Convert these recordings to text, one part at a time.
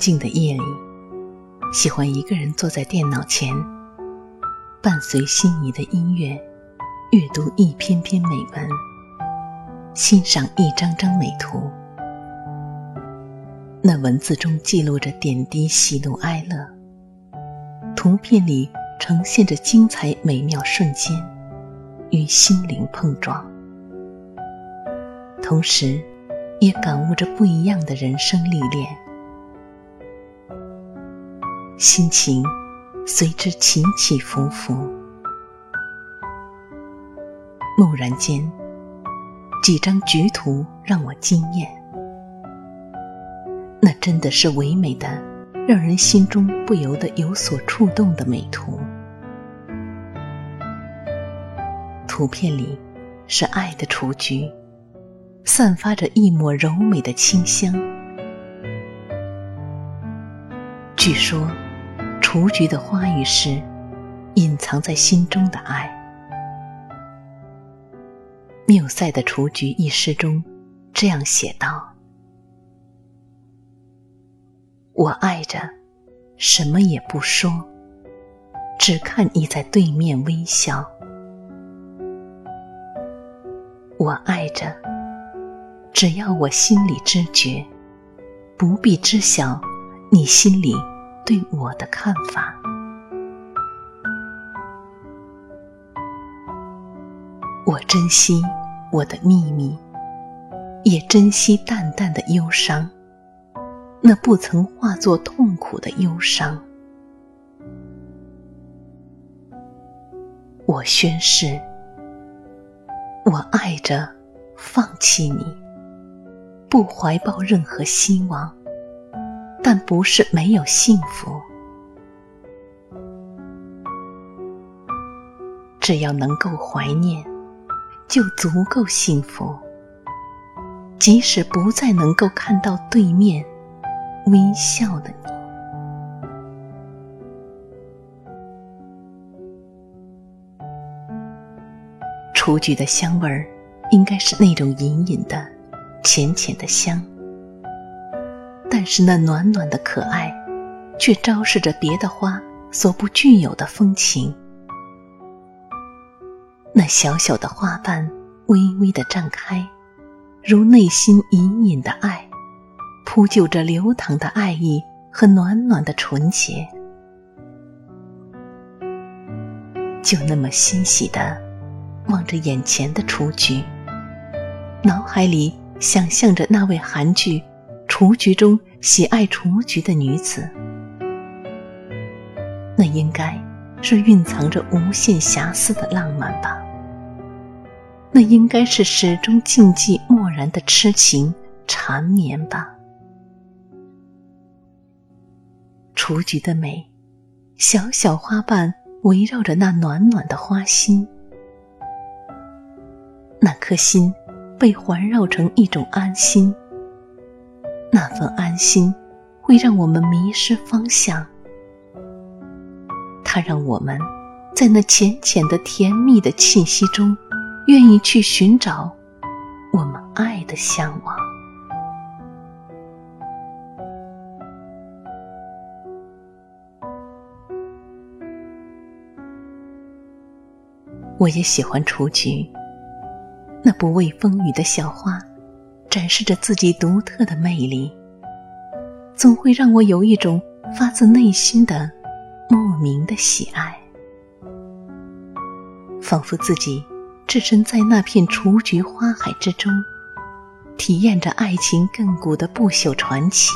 静的夜里，喜欢一个人坐在电脑前，伴随心仪的音乐，阅读一篇篇美文，欣赏一张张美图。那文字中记录着点滴喜怒哀乐，图片里呈现着精彩美妙瞬间与心灵碰撞，同时，也感悟着不一样的人生历练，心情随之起起伏伏。蓦然间，几张菊图让我惊艳。那真的是唯美的，让人心中不由得有所触动的美图。图片里是爱的雏菊，散发着一抹柔美的清香。据说，雏菊的花语是隐藏在心中的爱。缪塞的《雏菊》一诗中这样写道。我爱着，什么也不说，只看你在对面微笑。我爱着，只要我心里知觉，不必知晓你心里对我的看法。我珍惜我的秘密，也珍惜淡淡的忧伤。那不曾化作痛苦的忧伤，我宣誓，我爱着，放弃你，不怀抱任何希望，但不是没有幸福。只要能够怀念，就足够幸福。即使不再能够看到对面。微笑的你，雏菊的香味儿，应该是那种隐隐的、浅浅的香。但是那暖暖的可爱，却昭示着别的花所不具有的风情。那小小的花瓣，微微的绽开，如内心隐隐的爱。铺就着流淌的爱意和暖暖的纯洁，就那么欣喜的望着眼前的雏菊，脑海里想象着那位韩剧《雏菊》中喜爱雏菊的女子，那应该是蕴藏着无限遐思的浪漫吧？那应该是始终静寂漠然的痴情缠绵吧？雏菊的美，小小花瓣围绕着那暖暖的花心，那颗心被环绕成一种安心，那份安心会让我们迷失方向，它让我们在那浅浅的甜蜜的气息中，愿意去寻找我们爱的向往。我也喜欢雏菊，那不畏风雨的小花，展示着自己独特的魅力，总会让我有一种发自内心的莫名的喜爱，仿佛自己置身在那片雏菊花海之中，体验着爱情亘古的不朽传奇。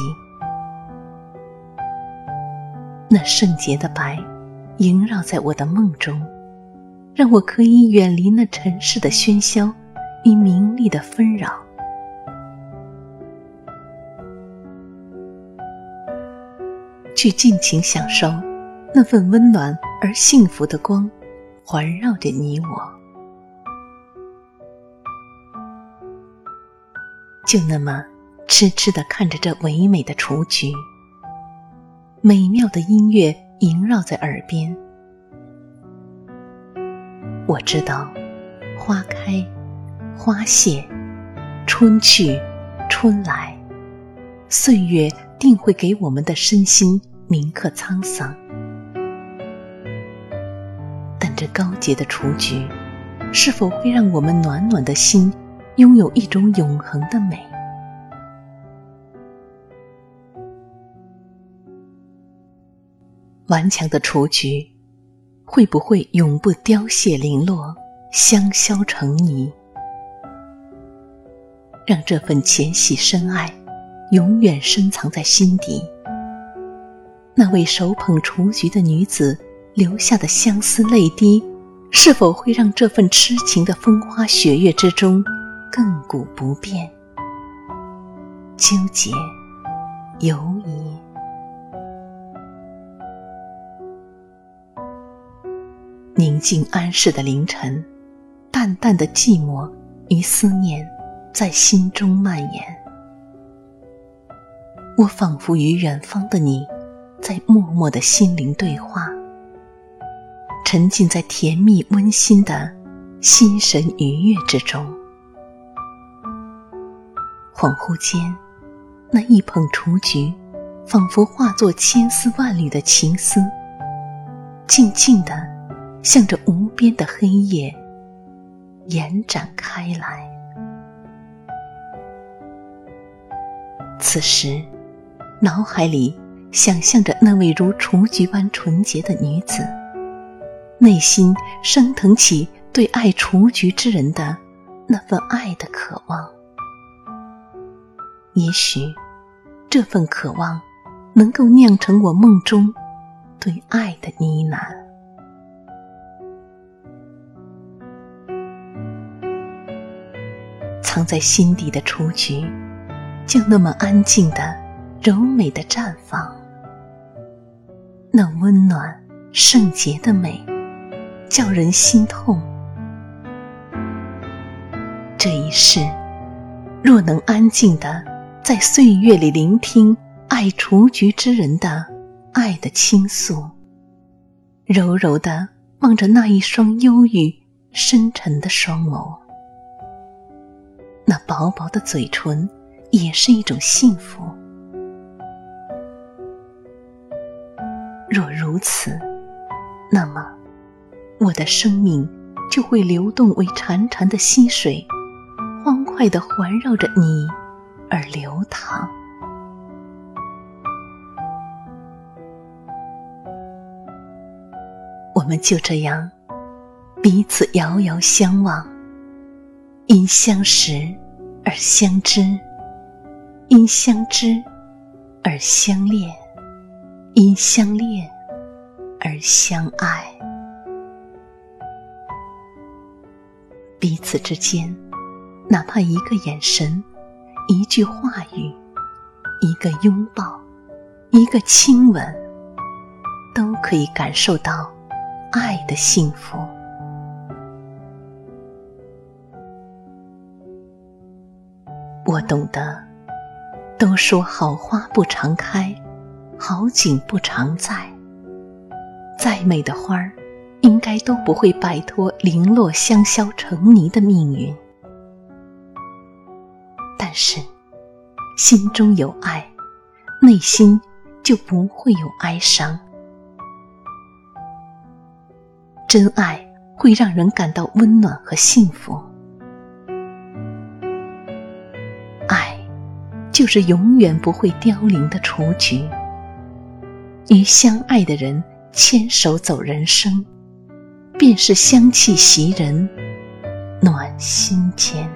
那圣洁的白，萦绕在我的梦中。让我可以远离那尘世的喧嚣与名利的纷扰，去尽情享受那份温暖而幸福的光，环绕着你我。就那么痴痴的看着这唯美的雏菊，美妙的音乐萦绕在耳边。我知道，花开，花谢，春去，春来，岁月定会给我们的身心铭刻沧桑。但这高洁的雏菊，是否会让我们暖暖的心拥有一种永恒的美？顽强的雏菊，会不会永不凋谢零落，香消成泥？让这份浅喜深爱，永远深藏在心底。那位手捧雏菊的女子留下的相思泪滴，是否会让这份痴情的风花雪月之中，亘古不变？纠结，犹疑。宁静安适的凌晨，淡淡的寂寞与思念在心中蔓延。我仿佛与远方的你，在默默的心灵对话，沉浸在甜蜜温馨的心神愉悦之中。恍惚间，那一捧雏菊，仿佛化作千丝万缕的情丝，静静的。向着无边的黑夜延展开来。此时，脑海里想象着那位如雏菊般纯洁的女子，内心升腾起对爱雏菊之人的那份爱的渴望。也许，这份渴望能够酿成我梦中对爱的呢喃。藏在心底的雏菊，就那么安静的、柔美的绽放。那温暖、圣洁的美，叫人心痛。这一世，若能安静的在岁月里聆听爱雏菊之人的爱的倾诉，柔柔的望着那一双忧郁、深沉的双眸。那薄薄的嘴唇，也是一种幸福。若如此，那么我的生命就会流动为潺潺的溪水，欢快的环绕着你而流淌。我们就这样彼此遥遥相望。因相识而相知，因相知而相恋，因相恋而相爱。彼此之间，哪怕一个眼神、一句话语、一个拥抱、一个亲吻，都可以感受到爱的幸福。我懂得，都说好花不常开，好景不常在。再美的花儿，应该都不会摆脱零落香消成泥的命运。但是，心中有爱，内心就不会有哀伤。真爱会让人感到温暖和幸福。爱就是永远不会凋零的雏菊，与相爱的人牵手走人生，便是香气袭人，暖心间。